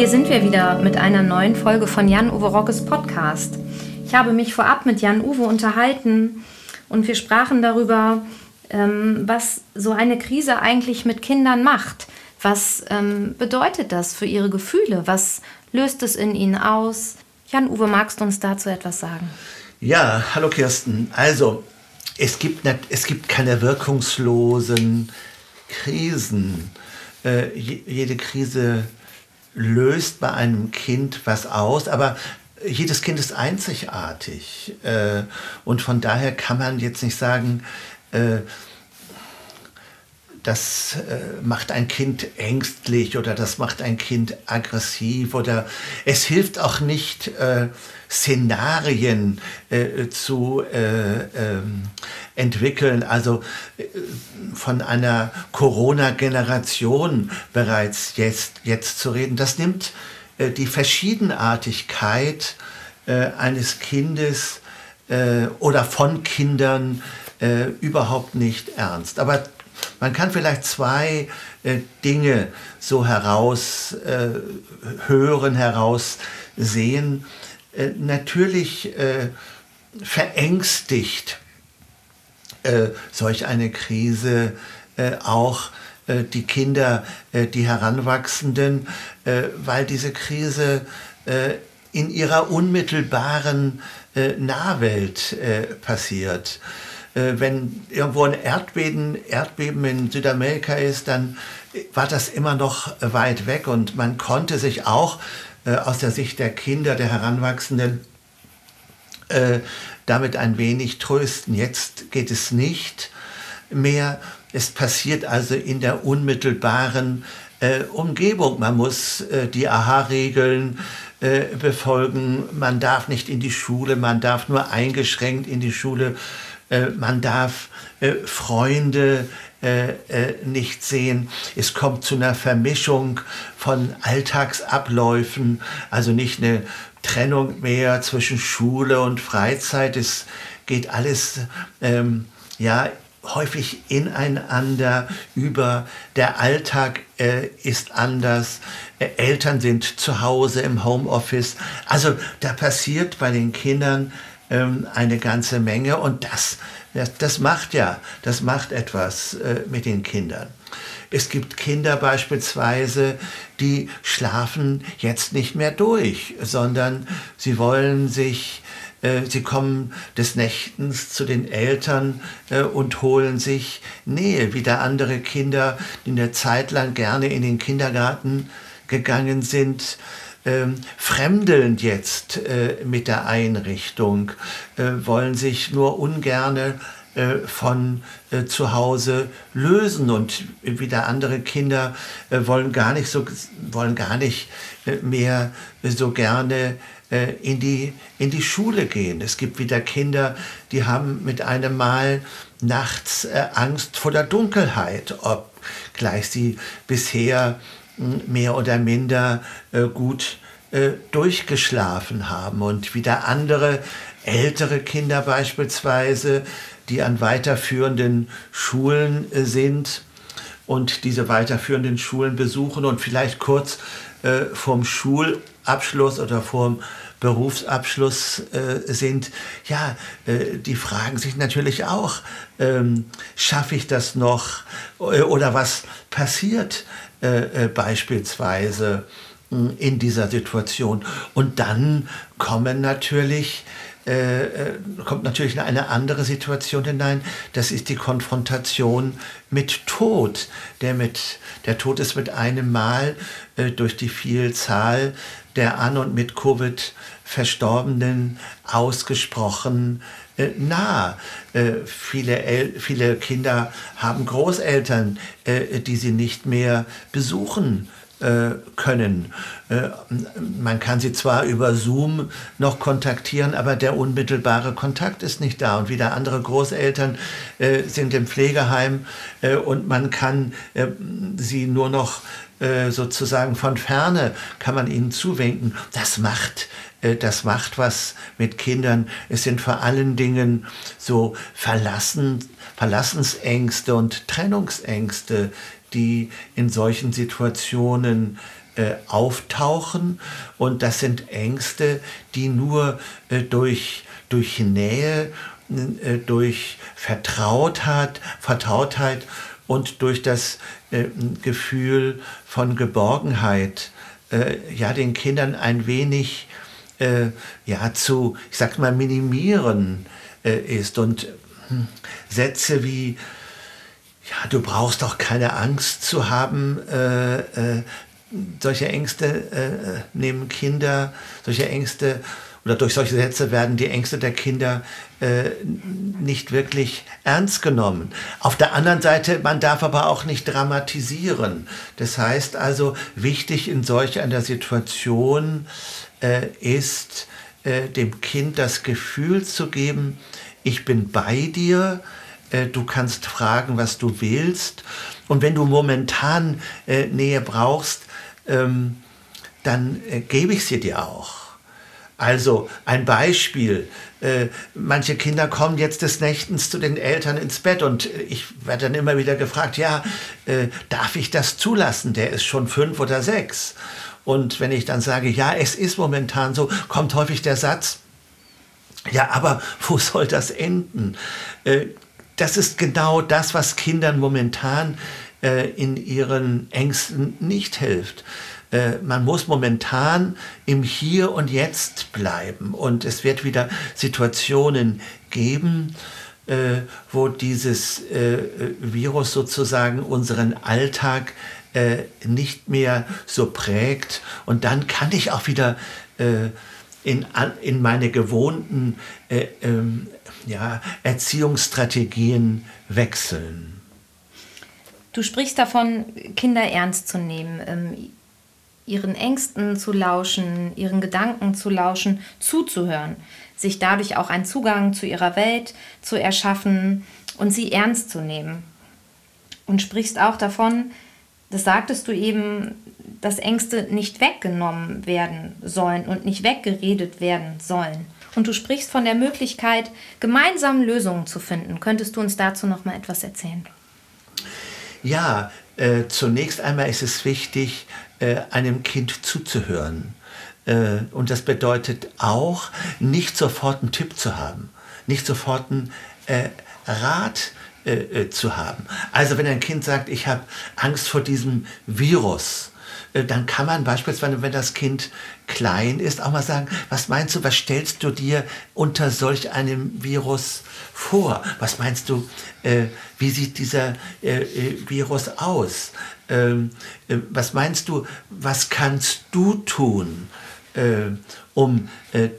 Hier sind wir wieder mit einer neuen Folge von Jan-Uwe Rockes Podcast. Ich habe mich vorab mit Jan-Uwe unterhalten und wir sprachen darüber, ähm, was so eine Krise eigentlich mit Kindern macht. Was ähm, bedeutet das für ihre Gefühle? Was löst es in ihnen aus? Jan-Uwe, magst du uns dazu etwas sagen? Ja, hallo Kirsten. Also, es gibt, nicht, es gibt keine wirkungslosen Krisen. Äh, jede Krise löst bei einem Kind was aus, aber jedes Kind ist einzigartig. Äh, und von daher kann man jetzt nicht sagen, äh, das äh, macht ein Kind ängstlich oder das macht ein Kind aggressiv oder es hilft auch nicht, äh, Szenarien äh, zu äh, ähm, entwickeln, also äh, von einer Corona-Generation bereits jetzt, jetzt zu reden. Das nimmt äh, die Verschiedenartigkeit eines Kindes oder von Kindern überhaupt nicht ernst. Aber man kann vielleicht zwei äh, Dinge so heraushören, äh, heraussehen. Äh, natürlich äh, verängstigt äh, solch eine Krise äh, auch die Kinder, die Heranwachsenden, weil diese Krise in ihrer unmittelbaren Nahwelt passiert. Äh, wenn irgendwo ein Erdbeben, Erdbeben in Südamerika ist, dann war das immer noch weit weg und man konnte sich auch äh, aus der Sicht der Kinder, der Heranwachsenden, äh, damit ein wenig trösten. Jetzt geht es nicht mehr. Es passiert also in der unmittelbaren äh, Umgebung. Man muss äh, die AHA-Regeln äh, befolgen. Man darf nicht in die Schule, man darf nur eingeschränkt in die Schule äh, man darf äh, Freunde äh, nicht sehen. Es kommt zu einer Vermischung von Alltagsabläufen, also nicht eine Trennung mehr zwischen Schule und Freizeit. Es geht alles ähm, ja häufig ineinander über. Der Alltag äh, ist anders. Äh, Eltern sind zu Hause im Homeoffice. Also da passiert bei den Kindern ähm, eine ganze Menge und das, das, das, macht ja, das macht etwas äh, mit den Kindern. Es gibt Kinder beispielsweise, die schlafen jetzt nicht mehr durch, sondern sie wollen sich äh, Sie kommen des Nächtens zu den Eltern äh, und holen sich Nähe. Wieder andere Kinder, die eine Zeit lang gerne in den Kindergarten gegangen sind, ähm, fremdelnd jetzt äh, mit der Einrichtung, äh, wollen sich nur ungerne äh, von äh, zu Hause lösen und wieder andere Kinder äh, wollen gar nicht so wollen gar nicht äh, mehr so gerne in die, in die Schule gehen. Es gibt wieder Kinder, die haben mit einem Mal nachts Angst vor der Dunkelheit, obgleich sie bisher mehr oder minder äh, gut äh, durchgeschlafen haben. Und wieder andere ältere Kinder beispielsweise, die an weiterführenden Schulen äh, sind und diese weiterführenden Schulen besuchen und vielleicht kurz äh, vorm Schulabschluss oder vorm Berufsabschluss äh, sind, ja, äh, die fragen sich natürlich auch, ähm, schaffe ich das noch äh, oder was passiert äh, äh, beispielsweise hm, in dieser Situation. Und dann kommen natürlich äh, äh, kommt natürlich eine andere Situation hinein. Das ist die Konfrontation mit Tod. Der, mit, der Tod ist mit einem Mal äh, durch die Vielzahl der an und mit Covid Verstorbenen ausgesprochen äh, nah. Äh, viele, El viele Kinder haben Großeltern, äh, die sie nicht mehr besuchen äh, können. Äh, man kann sie zwar über Zoom noch kontaktieren, aber der unmittelbare Kontakt ist nicht da. Und wieder andere Großeltern äh, sind im Pflegeheim und man kann sie nur noch sozusagen von ferne, kann man ihnen zuwinken. Das macht das macht was mit Kindern. Es sind vor allen Dingen so Verlassen, Verlassensängste und Trennungsängste, die in solchen Situationen äh, auftauchen. Und das sind Ängste, die nur äh, durch, durch Nähe, äh, durch Vertrautheit, Vertrautheit und durch das äh, Gefühl von Geborgenheit äh, ja den Kindern ein wenig äh, ja zu ich sag mal minimieren ist. Und hm, Sätze wie ja, du brauchst doch keine Angst zu haben, äh, äh, solche Ängste äh, nehmen Kinder, solche Ängste oder durch solche Sätze werden die Ängste der Kinder äh, nicht wirklich ernst genommen. Auf der anderen Seite, man darf aber auch nicht dramatisieren. Das heißt also, wichtig in solch einer Situation äh, ist, äh, dem Kind das Gefühl zu geben, ich bin bei dir, äh, du kannst fragen, was du willst. Und wenn du momentan äh, Nähe brauchst, ähm, dann äh, gebe ich sie dir auch. Also ein Beispiel. Äh, manche Kinder kommen jetzt des Nächtens zu den Eltern ins Bett und ich werde dann immer wieder gefragt, ja, äh, darf ich das zulassen? Der ist schon fünf oder sechs. Und wenn ich dann sage, ja, es ist momentan so, kommt häufig der Satz, ja, aber wo soll das enden? Äh, das ist genau das, was Kindern momentan in ihren Ängsten nicht hilft. Äh, man muss momentan im Hier und Jetzt bleiben. Und es wird wieder Situationen geben, äh, wo dieses äh, Virus sozusagen unseren Alltag äh, nicht mehr so prägt. Und dann kann ich auch wieder äh, in, in meine gewohnten äh, ähm, ja, Erziehungsstrategien wechseln. Du sprichst davon, Kinder ernst zu nehmen, ähm, ihren Ängsten zu lauschen, ihren Gedanken zu lauschen, zuzuhören, sich dadurch auch einen Zugang zu ihrer Welt zu erschaffen und sie ernst zu nehmen. Und sprichst auch davon, das sagtest du eben, dass Ängste nicht weggenommen werden sollen und nicht weggeredet werden sollen. Und du sprichst von der Möglichkeit, gemeinsam Lösungen zu finden. Könntest du uns dazu noch mal etwas erzählen? Ja, äh, zunächst einmal ist es wichtig, äh, einem Kind zuzuhören. Äh, und das bedeutet auch, nicht sofort einen Tipp zu haben, nicht sofort einen äh, Rat äh, äh, zu haben. Also wenn ein Kind sagt, ich habe Angst vor diesem Virus, dann kann man beispielsweise, wenn das Kind klein ist, auch mal sagen, was meinst du, was stellst du dir unter solch einem Virus vor? Was meinst du, äh, wie sieht dieser äh Virus aus? Ähm, äh, was meinst du, was kannst du tun, äh, um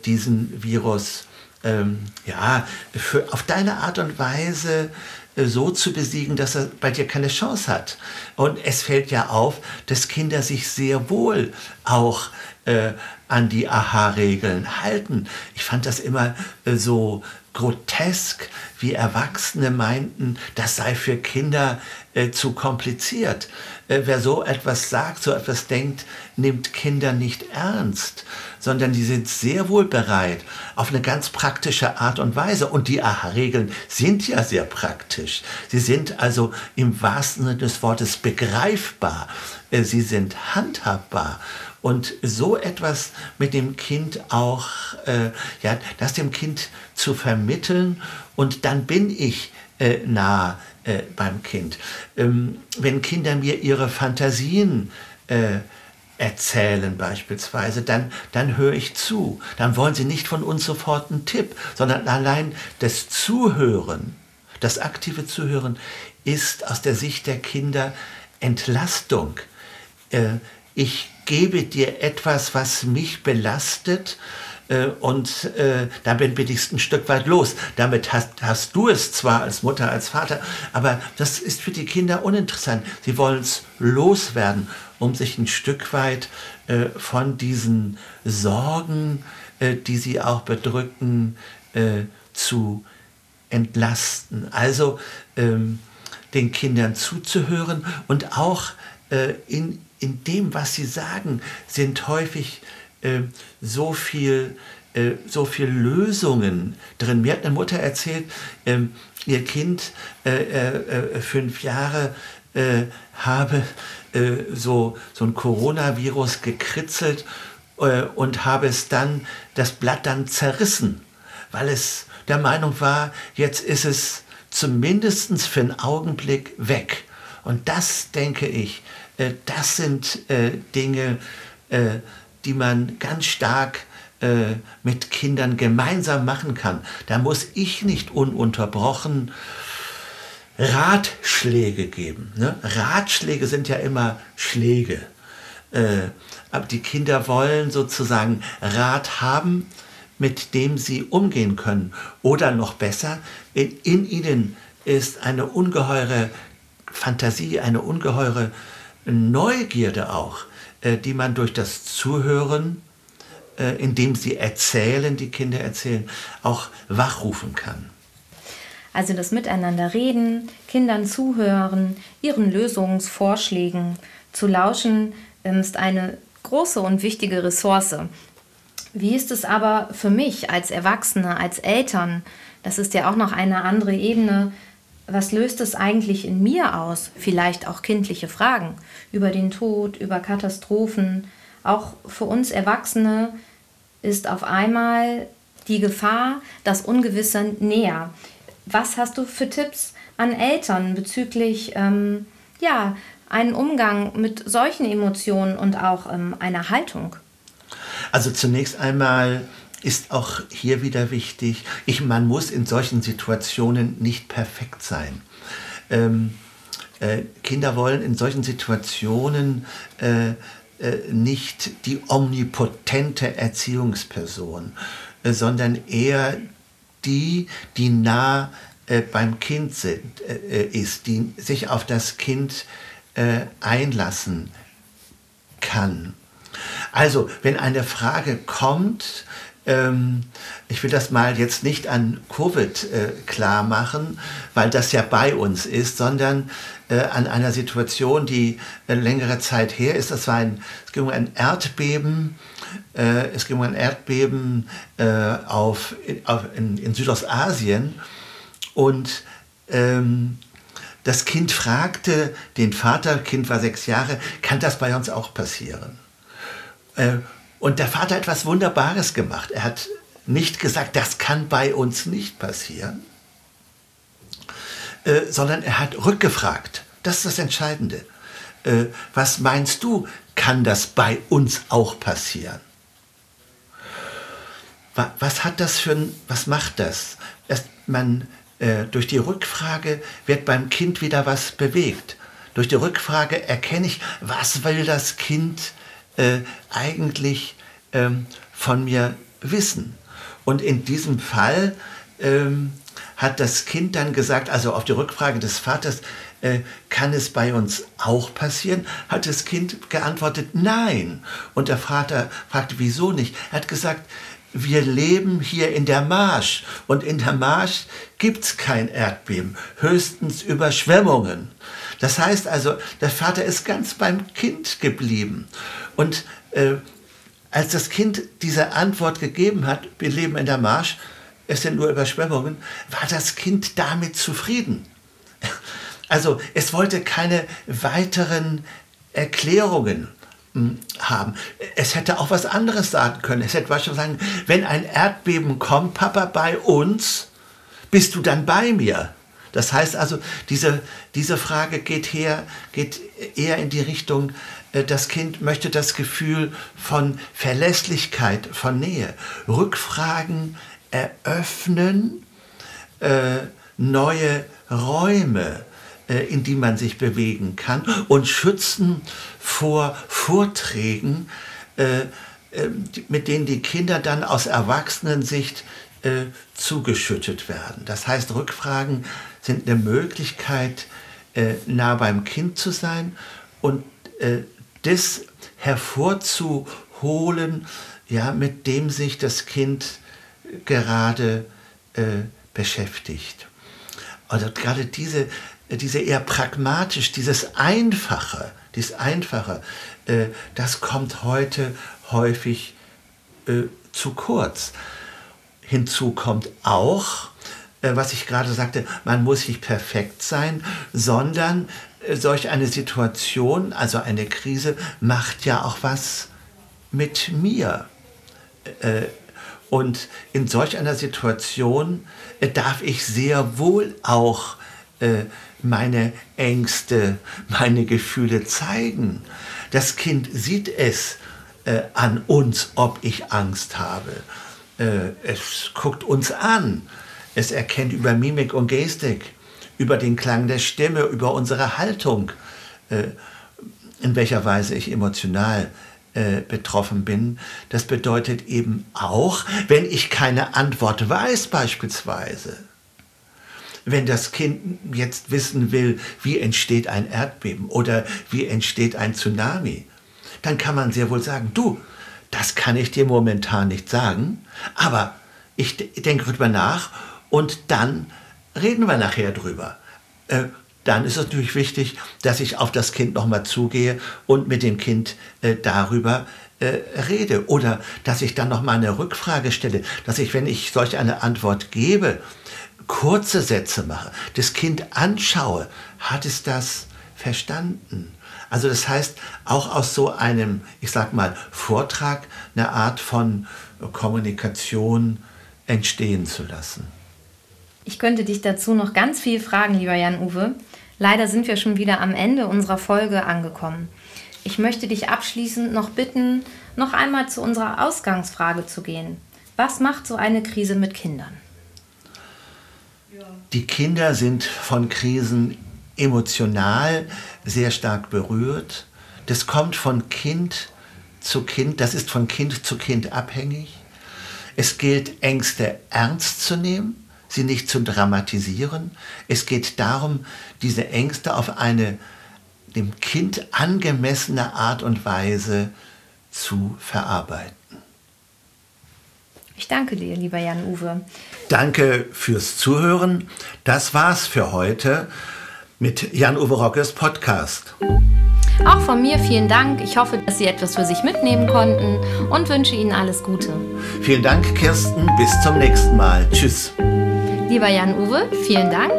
diesen Virus ähm, ja, für, auf deine Art und Weise äh, so zu besiegen, dass er bei dir keine Chance hat. Und es fällt ja auf, dass Kinder sich sehr wohl auch äh, an die Aha-Regeln halten. Ich fand das immer äh, so grotesk, wie Erwachsene meinten, das sei für Kinder äh, zu kompliziert. Äh, wer so etwas sagt, so etwas denkt, nimmt Kinder nicht ernst, sondern die sind sehr wohl bereit, auf eine ganz praktische Art und Weise. Und die AHA-Regeln sind ja sehr praktisch. Sie sind also im wahrsten Sinne des Wortes begreifbar. Äh, sie sind handhabbar. Und so etwas mit dem Kind auch, äh, ja, das dem Kind zu vermitteln und dann bin ich äh, nah äh, beim Kind. Ähm, wenn Kinder mir ihre Fantasien äh, erzählen beispielsweise, dann, dann höre ich zu. Dann wollen sie nicht von uns sofort einen Tipp, sondern allein das Zuhören, das aktive Zuhören ist aus der Sicht der Kinder Entlastung. Äh, ich gebe dir etwas, was mich belastet, äh, und äh, damit bin ich ein Stück weit los. Damit hast, hast du es zwar als Mutter, als Vater, aber das ist für die Kinder uninteressant. Sie wollen es loswerden, um sich ein Stück weit äh, von diesen Sorgen, äh, die sie auch bedrücken, äh, zu entlasten. Also ähm, den Kindern zuzuhören und auch äh, in, in dem, was sie sagen, sind häufig äh, so viel äh, so viel Lösungen drin. Mir hat eine Mutter erzählt, ähm, ihr Kind, äh, äh, äh fünf Jahre, äh, habe äh, so, so ein Coronavirus gekritzelt äh, und habe es dann, das Blatt dann zerrissen, weil es der Meinung war, jetzt ist es zumindest für einen Augenblick weg. Und das, denke ich, äh, das sind äh, Dinge, äh, die man ganz stark äh, mit Kindern gemeinsam machen kann. Da muss ich nicht ununterbrochen Ratschläge geben. Ne? Ratschläge sind ja immer Schläge. Äh, aber die Kinder wollen sozusagen Rat haben, mit dem sie umgehen können. Oder noch besser, in ihnen ist eine ungeheure Fantasie, eine ungeheure Neugierde auch, äh, die man durch das Zuhören, äh, indem sie erzählen, die Kinder erzählen, auch wachrufen kann. Also das Miteinander reden, Kindern zuhören, ihren Lösungsvorschlägen zu lauschen, ähm, ist eine große und wichtige Ressource. Wie ist es aber für mich als Erwachsene, als Eltern? Das ist ja auch noch eine andere Ebene. Was löst es eigentlich in mir aus? Vielleicht auch kindliche Fragen über den Tod, über Katastrophen. Auch für uns Erwachsene ist auf einmal die Gefahr, das Ungewisse näher. Was hast du für Tipps an Eltern bezüglich ähm, ja, einen Umgang mit solchen Emotionen und auch ähm, einer Haltung? Also zunächst einmal ist auch hier wieder wichtig, ich, man muss in solchen Situationen nicht perfekt sein. Ähm, äh, Kinder wollen in solchen Situationen äh, äh, nicht die omnipotente Erziehungsperson, äh, sondern eher die, die nah äh, beim Kind sind, äh, ist, die sich auf das Kind einlassen kann. Also, wenn eine Frage kommt, ähm, ich will das mal jetzt nicht an Covid äh, klar machen, weil das ja bei uns ist, sondern äh, an einer Situation, die äh, längere Zeit her ist. Das war ein, es ging um ein Erdbeben. Äh, es ging um ein Erdbeben äh, auf, auf, in, in, Südostasien. Und ähm, das Kind fragte den Vater, Kind war sechs Jahre, kann das bei uns auch passieren? Und der Vater hat etwas Wunderbares gemacht. Er hat nicht gesagt, das kann bei uns nicht passieren, äh, sondern er hat rückgefragt. Das ist das Entscheidende. Äh, was meinst du, kann das bei uns auch passieren? Was hat das für ein, was macht das? Erst man, äh, durch die Rückfrage wird beim Kind wieder was bewegt. Durch die Rückfrage erkenne ich, was will das Kind äh, eigentlich ähm, von mir wissen. Und in diesem Fall ähm, hat das Kind dann gesagt, also auf die Rückfrage des Vaters, äh, kann es bei uns auch passieren? Hat das Kind geantwortet, nein. Und der Vater fragte, wieso nicht? Er hat gesagt, wir leben hier in der Marsch und in der Marsch gibt es kein Erdbeben, höchstens Überschwemmungen. Das heißt also, der Vater ist ganz beim Kind geblieben. Und äh, als das Kind diese Antwort gegeben hat, wir leben in der Marsch, es sind nur Überschwemmungen, war das Kind damit zufrieden. Also es wollte keine weiteren Erklärungen haben. Es hätte auch was anderes sagen können. Es hätte beispielsweise sagen, wenn ein Erdbeben kommt, Papa, bei uns, bist du dann bei mir? Das heißt also, diese, diese Frage geht, her, geht eher in die Richtung, äh, das Kind möchte das Gefühl von Verlässlichkeit, von Nähe. Rückfragen eröffnen äh, neue Räume, in die man sich bewegen kann und schützen vor Vorträgen, äh, äh mit denen die Kinder dann aus Erwachsenensicht äh, zugeschüttet werden. Das heißt, Rückfragen sind eine Möglichkeit, nah beim Kind zu sein und das hervorzuholen, ja, mit dem sich das Kind gerade äh, beschäftigt. Also gerade diese, diese eher pragmatisch, dieses Einfache, dieses Einfache, äh, das kommt heute häufig äh, zu kurz. Hinzu kommt auch, äh, was ich gerade sagte, man muss nicht perfekt sein, sondern äh, solch eine Situation, also eine Krise, macht ja auch was mit mir. Äh, und in solch einer Situation äh, darf ich sehr wohl auch meine Ängste, meine Gefühle zeigen. Das Kind sieht es an uns, ob ich Angst habe. es guckt uns an. Es erkennt über Mimik und Gestik über den Klang der Stimme, über unsere Haltung, äh, in welcher Weise ich emotional äh, betroffen bin. Das bedeutet eben auch, wenn ich keine Antwort weiß beispielsweise, wenn das Kind jetzt wissen will, wie entsteht ein Erdbeben oder wie entsteht ein Tsunami, dann kann man sehr wohl sagen, du, das kann ich dir momentan nicht sagen, aber ich denke drüber nach und dann reden wir nachher drüber. Äh, dann ist es natürlich wichtig, dass ich auf das Kind nochmal zugehe und mit dem Kind äh, darüber äh, rede. Oder dass ich dann nochmal eine Rückfrage stelle, dass ich, wenn ich solch eine Antwort gebe, kurze Sätze mache, das Kind anschaue, hat es das verstanden? Also das heißt, auch aus so einem, ich sag mal, Vortrag eine Art von Kommunikation entstehen zu lassen. Ich könnte dich dazu noch ganz viel fragen, lieber Jan-Uwe. Leider sind wir schon wieder am Ende unserer Folge angekommen. Ich möchte dich abschließend noch bitten, noch einmal zu unserer Ausgangsfrage zu gehen. Was macht so eine Krise mit Kindern? Die Kinder sind von Krisen emotional sehr stark berührt. Das kommt von Kind zu Kind, das ist von Kind zu Kind abhängig. Es gilt, Ängste ernst zu nehmen sie nicht zu dramatisieren. Es geht darum, diese Ängste auf eine dem Kind angemessene Art und Weise zu verarbeiten. Ich danke dir, lieber Jan-Uwe. Danke fürs Zuhören. Das war's für heute mit Jan-Uwe Rockes Podcast. Auch von mir vielen Dank. Ich hoffe, dass Sie etwas für sich mitnehmen konnten und wünsche Ihnen alles Gute. Vielen Dank, Kirsten. Bis zum nächsten Mal. Tschüss. Lieber Jan-Uwe, vielen Dank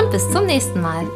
und bis zum nächsten Mal.